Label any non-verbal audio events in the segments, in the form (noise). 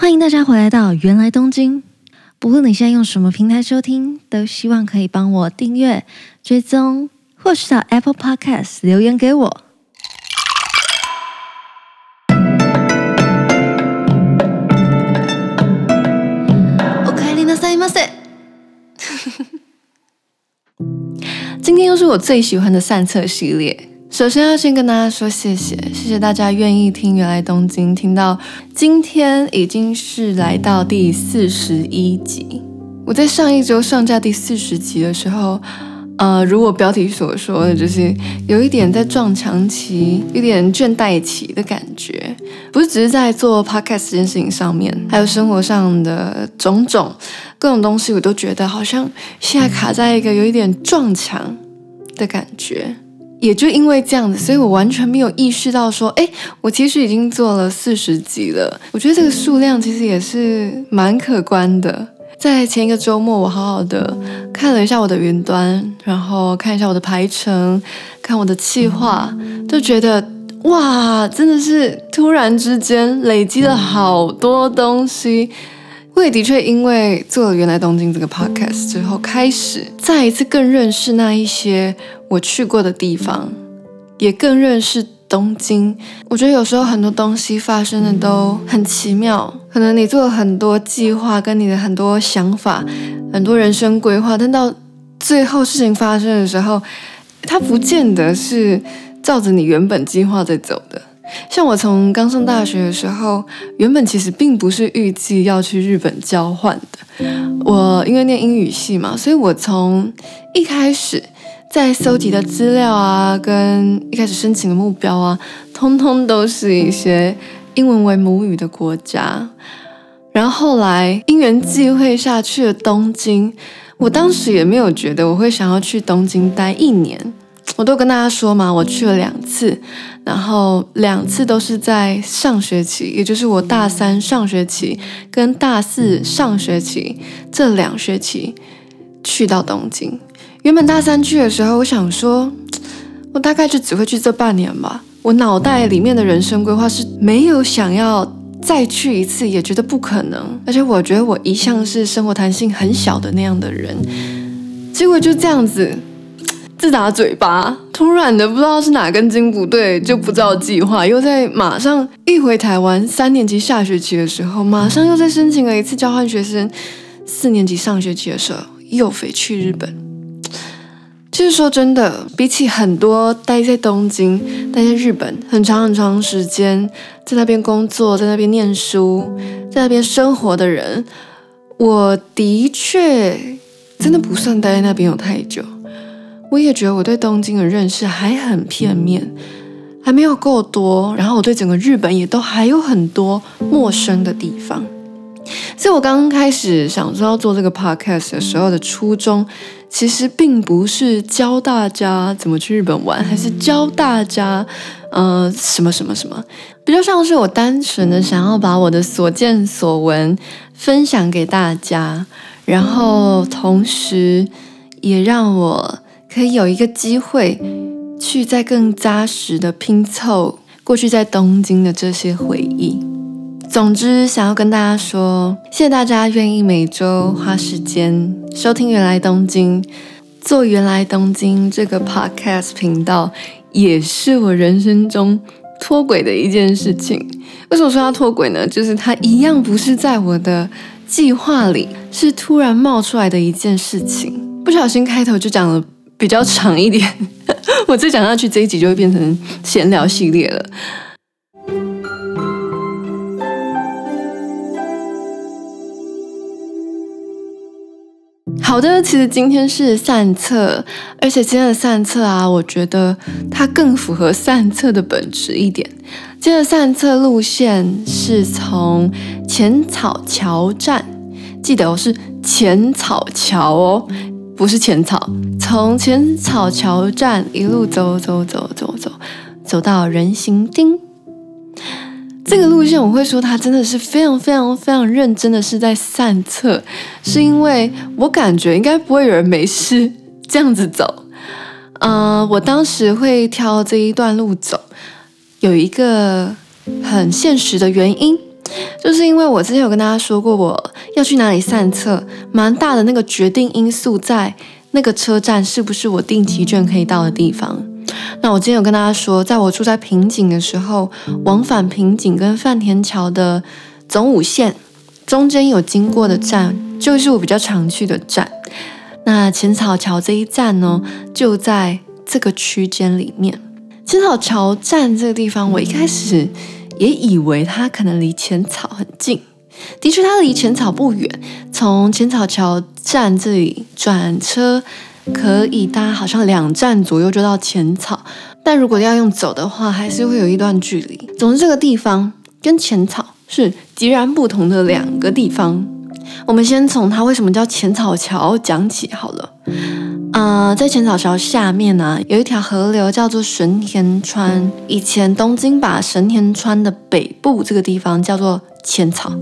欢迎大家回来到芫来东京。不论你现在用什么平台收听，都希望可以帮我订阅、追踪，或是到 Apple Podcast 留言给我。おかえりなさいませ。今天又是我最喜欢的散策系列。 首先要先跟大家说谢谢，谢谢大家愿意听原来东京，听到今天已经是来到第四十一集。我在上一周上架第四十集的时候，呃，如我标题所说的，就是有一点在撞墙期，有点倦怠期的感觉，不是只是在做 podcast 这件事情上面，还有生活上的种种各种东西，我都觉得好像现在卡在一个有一点撞墙的感觉。也就因为这样子，所以我完全没有意识到说，哎，我其实已经做了四十集了。我觉得这个数量其实也是蛮可观的。在前一个周末，我好好的看了一下我的云端，然后看一下我的排程，看我的计划，就觉得哇，真的是突然之间累积了好多东西。我也的确因为做了原来东京这个 podcast 之后，开始再一次更认识那一些我去过的地方，也更认识东京。我觉得有时候很多东西发生的都很奇妙，可能你做了很多计划，跟你的很多想法，很多人生规划，但到最后事情发生的时候，它不见得是照着你原本计划在走的。像我从刚上大学的时候，原本其实并不是预计要去日本交换的。我因为念英语系嘛，所以我从一开始在搜集的资料啊，跟一开始申请的目标啊，通通都是一些英文为母语的国家。然后后来因缘际会下去了东京，我当时也没有觉得我会想要去东京待一年。我都跟大家说嘛，我去了两次，然后两次都是在上学期，也就是我大三上学期跟大四上学期这两学期去到东京。原本大三去的时候，我想说，我大概就只会去这半年吧。我脑袋里面的人生规划是没有想要再去一次，也觉得不可能。而且我觉得我一向是生活弹性很小的那样的人，结果就这样子。自打嘴巴，突然的不知道是哪根筋不对，就不照计划，又在马上一回台湾，三年级下学期的时候，马上又再申请了一次交换学生，四年级上学期的时候又飞去日本。其实说真的，比起很多待在东京、待在日本很长很长时间，在那边工作、在那边念书、在那边生活的人，我的确真的不算待在那边有太久。我也觉得我对东京的认识还很片面，还没有够多。然后我对整个日本也都还有很多陌生的地方。所以我刚刚开始想说要做这个 podcast 的时候的初衷，其实并不是教大家怎么去日本玩，还是教大家呃什么什么什么，比较像是我单纯的想要把我的所见所闻分享给大家，然后同时也让我。可以有一个机会，去再更扎实的拼凑过去在东京的这些回忆。总之，想要跟大家说，谢谢大家愿意每周花时间收听《原来东京》，做《原来东京》这个 podcast 频道，也是我人生中脱轨的一件事情。为什么说它脱轨呢？就是它一样不是在我的计划里，是突然冒出来的一件事情，不小心开头就讲了。比较长一点，(laughs) 我再讲下去，这一集就会变成闲聊系列了。好的，其实今天是散策，而且今天的散策啊，我觉得它更符合散策的本质一点。今天的散策路线是从浅草桥站，记得我是浅草桥哦。不是浅草，从浅草桥站一路走走走走走，走到人行町。这个路线我会说，它真的是非常非常非常认真的是在散策，是因为我感觉应该不会有人没事这样子走。呃，我当时会挑这一段路走，有一个很现实的原因，就是因为我之前有跟大家说过，我要去哪里散策，蛮大的那个决定因素在那个车站是不是我定期券可以到的地方。那我今天有跟大家说，在我住在平井的时候，往返平井跟饭田桥的总武线中间有经过的站，就是我比较常去的站。那浅草桥这一站呢，就在这个区间里面。浅草桥站这个地方，我一开始也以为它可能离浅草很近。的确，它离浅草不远，从浅草桥站这里转车可以搭，好像两站左右就到浅草。但如果要用走的话，还是会有一段距离。总之，这个地方跟浅草是截然不同的两个地方。我们先从它为什么叫浅草桥讲起好了。啊、呃，在浅草桥下面呢、啊，有一条河流叫做神田川。以前东京把神田川的北部这个地方叫做浅草，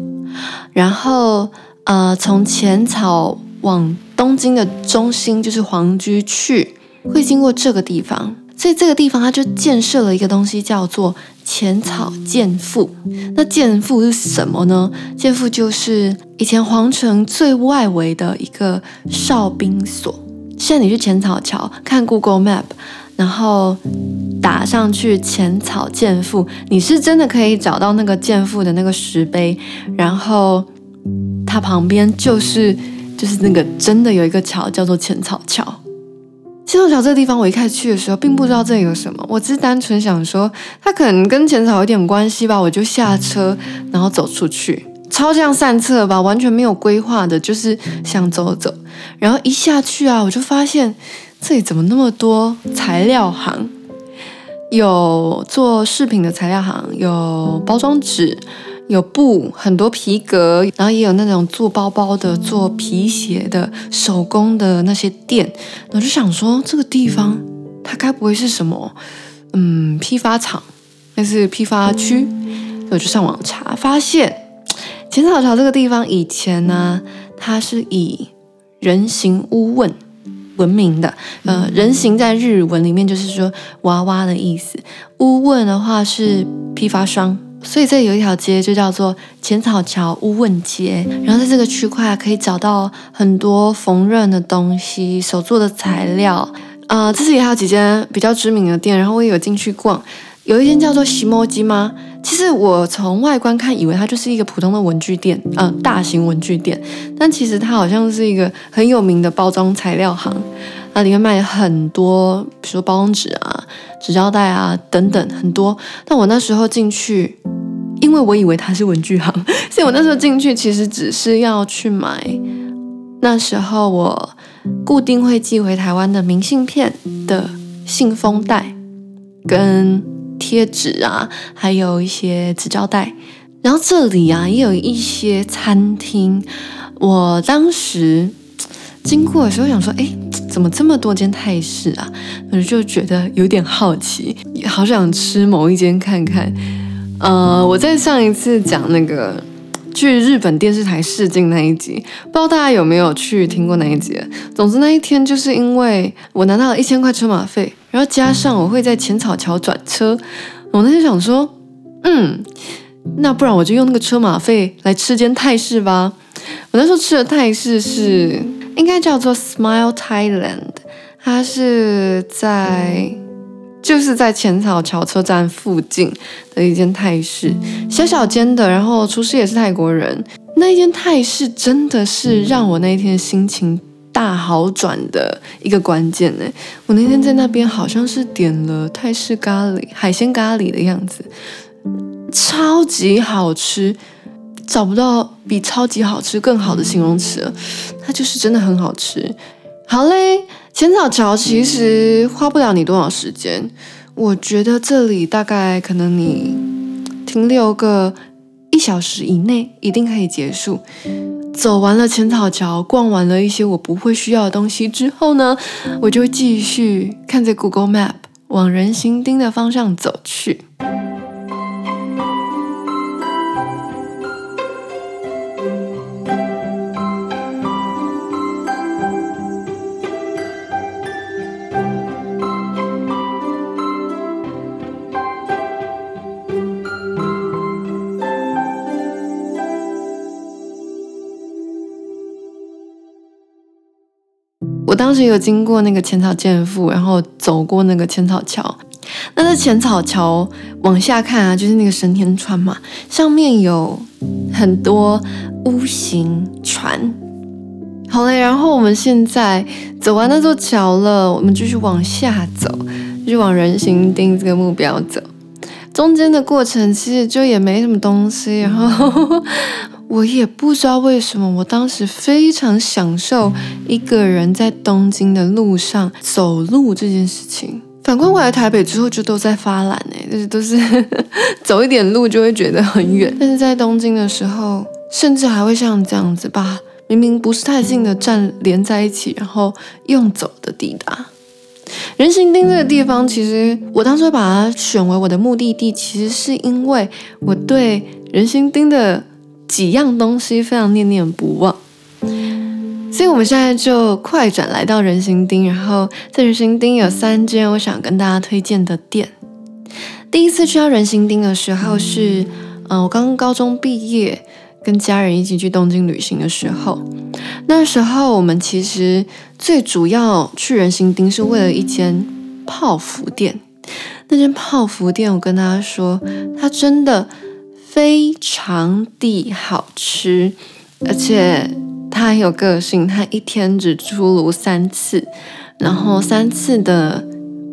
然后呃，从浅草往东京的中心就是皇居去，会经过这个地方，所以这个地方它就建设了一个东西叫做浅草健腹。那健腹是什么呢？健腹就是以前皇城最外围的一个哨兵所。现在你去浅草桥看 Google Map，然后打上去浅草健腹，你是真的可以找到那个健腹的那个石碑，然后它旁边就是就是那个真的有一个桥叫做浅草桥。浅草桥这个地方，我一开始去的时候并不知道这里有什么，我只是单纯想说它可能跟浅草有点关系吧，我就下车然后走出去。超像散策吧，完全没有规划的，就是想走走。然后一下去啊，我就发现这里怎么那么多材料行？有做饰品的材料行，有包装纸，有布，很多皮革，然后也有那种做包包的、做皮鞋的、手工的那些店。我就想说，这个地方它该不会是什么？嗯，批发厂，那是批发区。(laughs) 我就上网查，发现。浅草桥这个地方以前呢，它是以人形屋问闻名的。呃，人形在日文里面就是说娃娃的意思，屋问的话是批发商，所以这里有一条街就叫做浅草桥屋问街。然后在这个区块可以找到很多缝纫的东西、手做的材料。呃，这里也还有几间比较知名的店，然后我也有进去逛。有一间叫做西摩基吗？其实我从外观看，以为它就是一个普通的文具店，嗯、呃，大型文具店。但其实它好像是一个很有名的包装材料行，那里面卖很多，比如说包装纸啊、纸胶带啊等等很多。但我那时候进去，因为我以为它是文具行，(laughs) 所以我那时候进去其实只是要去买那时候我固定会寄回台湾的明信片的信封袋跟。贴纸啊，还有一些纸胶带，然后这里啊也有一些餐厅。我当时经过的时候想说，哎，怎么这么多间泰式啊？我就觉得有点好奇，好想吃某一间看看。呃，我在上一次讲那个去日本电视台试镜那一集，不知道大家有没有去听过那一集？总之那一天就是因为我拿到了一千块车马费。然后加上我会在浅草桥转车，我那天想说，嗯，那不然我就用那个车马费来吃间泰式吧。我那时候吃的泰式是应该叫做 Smile Thailand，它是在就是在浅草桥车站附近的一间泰式，小小间的，然后厨师也是泰国人。那一间泰式真的是让我那一天心情。大好转的一个关键呢，我那天在那边好像是点了泰式咖喱、海鲜咖喱的样子，超级好吃，找不到比超级好吃更好的形容词了，它就是真的很好吃。好嘞，浅草桥其实花不了你多少时间，我觉得这里大概可能你停留个一小时以内，一定可以结束。走完了浅草桥，逛完了一些我不会需要的东西之后呢，我就继续看着 Google Map 往人行町的方向走去。当时有经过那个浅草健腹，然后走过那个浅草桥。那在浅草桥往下看啊，就是那个神田川嘛，上面有很多 U 型船。好嘞，然后我们现在走完那座桥了，我们继续往下走，继续往人行町这个目标走。中间的过程其实就也没什么东西，然后我也不知道为什么，我当时非常享受一个人在东京的路上走路这件事情。反观我来台北之后，就都在发懒哎，就是都是 (laughs) 走一点路就会觉得很远。但是在东京的时候，甚至还会像这样子，把明明不是太近的站连在一起，然后用走的抵达。人行町这个地方，其实我当时把它选为我的目的地，其实是因为我对人行町的几样东西非常念念不忘。所以，我们现在就快转来到人行町，然后在人行町有三间我想跟大家推荐的店。第一次去到人行町的时候是，嗯，我刚刚高中毕业，跟家人一起去东京旅行的时候。那时候我们其实最主要去人行町是为了一间泡芙店。那间泡芙店，我跟大家说，它真的非常的好吃，而且。它很有个性，它一天只出炉三次，然后三次的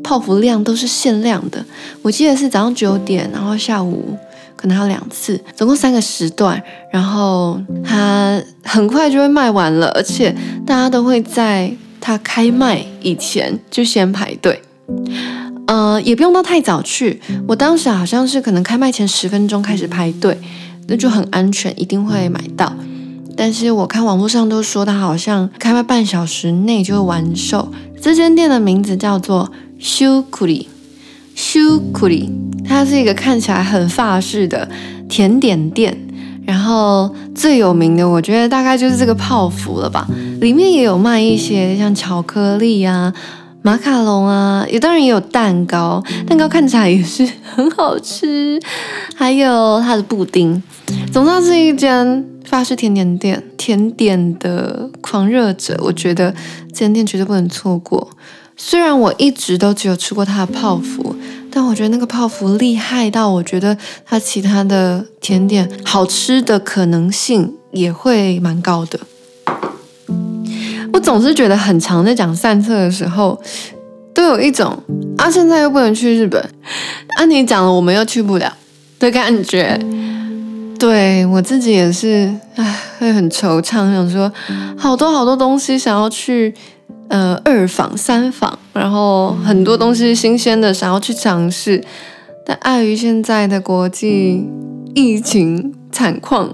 泡芙量都是限量的。我记得是早上九点，然后下午可能还有两次，总共三个时段。然后它很快就会卖完了，而且大家都会在它开卖以前就先排队。呃，也不用到太早去，我当时好像是可能开卖前十分钟开始排队，那就很安全，一定会买到。但是我看网络上都说它好像开卖半小时内就会完售。这间店的名字叫做 s h u k u r i s h u k u r i，它是一个看起来很法式的甜点店。然后最有名的，我觉得大概就是这个泡芙了吧。里面也有卖一些像巧克力啊、马卡龙啊，也当然也有蛋糕，蛋糕看起来也是很好吃。还有它的布丁，总之是一间。法式甜点店，甜点的狂热者，我觉得这间店绝对不能错过。虽然我一直都只有吃过它的泡芙，但我觉得那个泡芙厉害到，我觉得它其他的甜点好吃的可能性也会蛮高的。我总是觉得很常在讲散策的时候，都有一种啊，现在又不能去日本，啊，你讲了我们又去不了的感觉。对，我自己也是，唉，会很惆怅，想说好多好多东西想要去，呃，二访三访，然后很多东西新鲜的想要去尝试，但碍于现在的国际疫情惨况，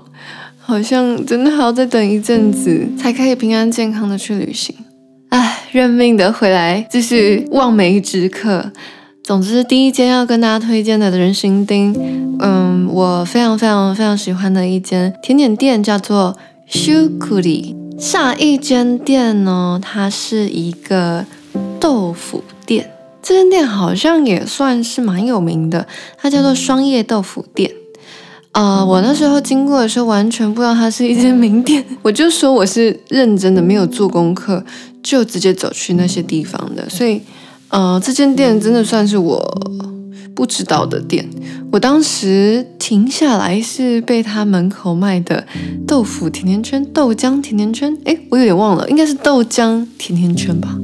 好像真的还要再等一阵子才可以平安健康的去旅行，唉，认命的回来继续望梅止渴。总之，第一间要跟大家推荐的人行町，嗯，我非常非常非常喜欢的一间甜点店叫做 Shukuri。下一间店呢，它是一个豆腐店，这间店好像也算是蛮有名的，它叫做双叶豆腐店。啊、呃，我那时候经过的时候，完全不知道它是一间名店，(laughs) 我就说我是认真的，没有做功课，就直接走去那些地方的，所以。呃，这间店真的算是我不知道的店。我当时停下来是被他门口卖的豆腐甜甜圈、豆浆甜甜圈，诶，我有点忘了，应该是豆浆甜甜圈吧。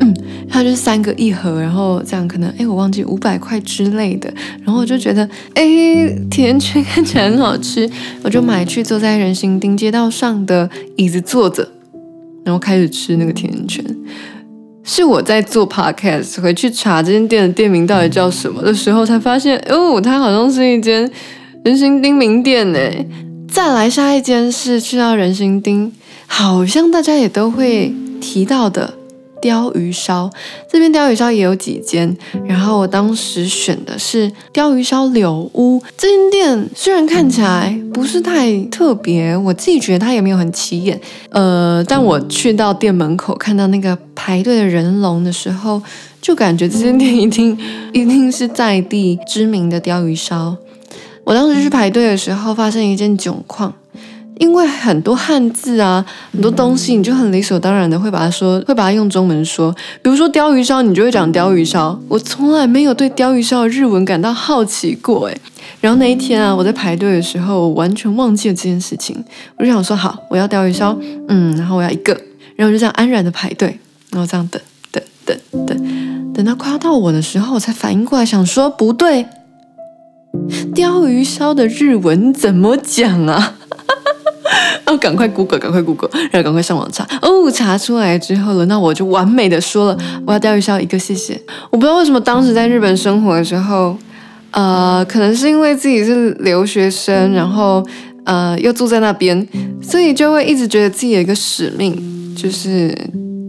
嗯，它就是三个一盒，然后这样可能，诶，我忘记五百块之类的。然后我就觉得，诶，甜甜圈 (laughs) 看起来很好吃，我就买去坐在人行丁街道上的椅子坐着，然后开始吃那个甜甜圈。是我在做 podcast 回去查这间店的店名到底叫什么的时候，才发现哦，它好像是一间人形町名店呢。再来下一间是去到人形町，好像大家也都会提到的。鯛鱼烧这边鯛鱼烧也有几间，然后我当时选的是鯛鱼烧柳屋这间店，虽然看起来不是太特别，我自己觉得它也没有很起眼，呃，但我去到店门口看到那个排队的人龙的时候，就感觉这间店一定 (laughs) 一定是在地知名的鯛鱼烧。我当时去排队的时候，发生一件窘况。因为很多汉字啊，很多东西，你就很理所当然的会把它说，会把它用中文说。比如说鲷鱼烧，你就会讲鲷鱼烧。我从来没有对鲷鱼烧的日文感到好奇过，诶。然后那一天啊，我在排队的时候，我完全忘记了这件事情。我就想说，好，我要鲷鱼烧，嗯，然后我要一个，然后就这样安然的排队，然后这样等等等等，等到快要到我的时候，我才反应过来，想说不对，鲷鱼烧的日文怎么讲啊？(laughs) 哦，赶快 Google，赶快 Google，然后赶快上网查。哦，查出来之后了，那我就完美的说了，我要钓鱼烧一个，谢谢。我不知道为什么当时在日本生活的时候，呃，可能是因为自己是留学生，然后呃又住在那边，所以就会一直觉得自己有一个使命，就是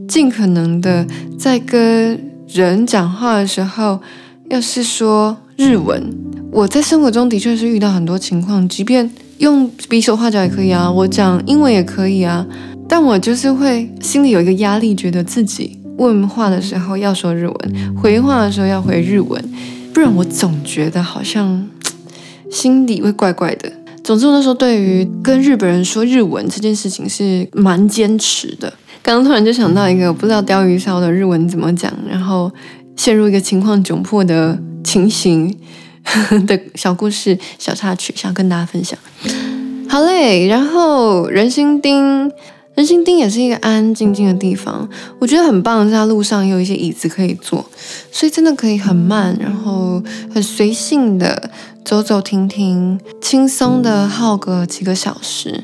尽可能的在跟人讲话的时候，要是说日文。我在生活中的确是遇到很多情况，即便。用比手画脚也可以啊，我讲英文也可以啊，但我就是会心里有一个压力，觉得自己问话的时候要说日文，回话的时候要回日文，不然我总觉得好像心里会怪怪的。总之，我那时候对于跟日本人说日文这件事情是蛮坚持的。刚刚突然就想到一个不知道鲷鱼烧的日文怎么讲，然后陷入一个情况窘迫的情形。(laughs) 的小故事、小插曲，想跟大家分享。好嘞，然后人心町，人心町也是一个安安静静的地方，我觉得很棒。在路上也有一些椅子可以坐，所以真的可以很慢，然后很随性的走走停停，轻松的耗个几个小时。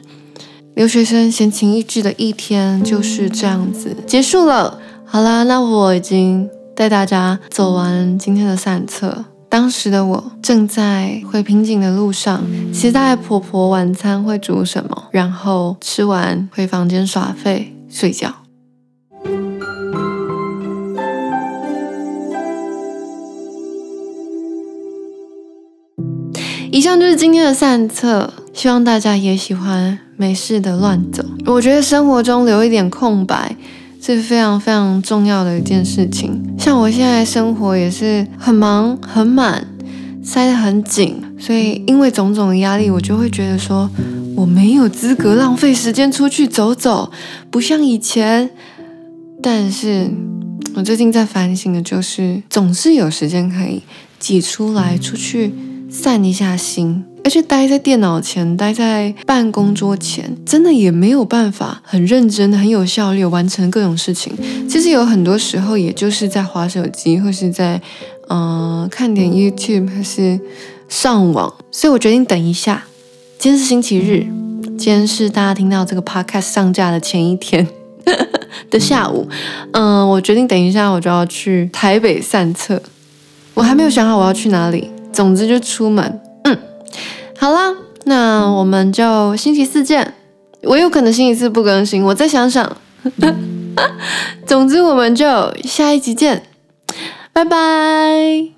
留学生闲情逸致的一天就是这样子结束了。好啦，那我已经带大家走完今天的散策。当时的我正在回平井的路上，期待婆婆晚餐会煮什么，然后吃完回房间耍废睡觉。以上就是今天的散策，希望大家也喜欢没事的乱走。我觉得生活中留一点空白。是非常非常重要的一件事情。像我现在生活也是很忙很满，塞得很紧，所以因为种种的压力，我就会觉得说我没有资格浪费时间出去走走，不像以前。但是我最近在反省的就是，总是有时间可以挤出来出去散一下心。而且待在电脑前，待在办公桌前，真的也没有办法很认真、很有效率完成各种事情。其实有很多时候，也就是在滑手机，或是在嗯、看点 YouTube，还是上网。所以我决定等一下。今天是星期日，今天是大家听到这个 Podcast 上架的前一天的下午。嗯、我决定等一下，我就要去台北散策。我还没有想好我要去哪里，总之就出门。好啦，那我们就星期四见。我有可能星期四不更新，我再想想。(laughs) 总之，我们就下一集见，拜拜。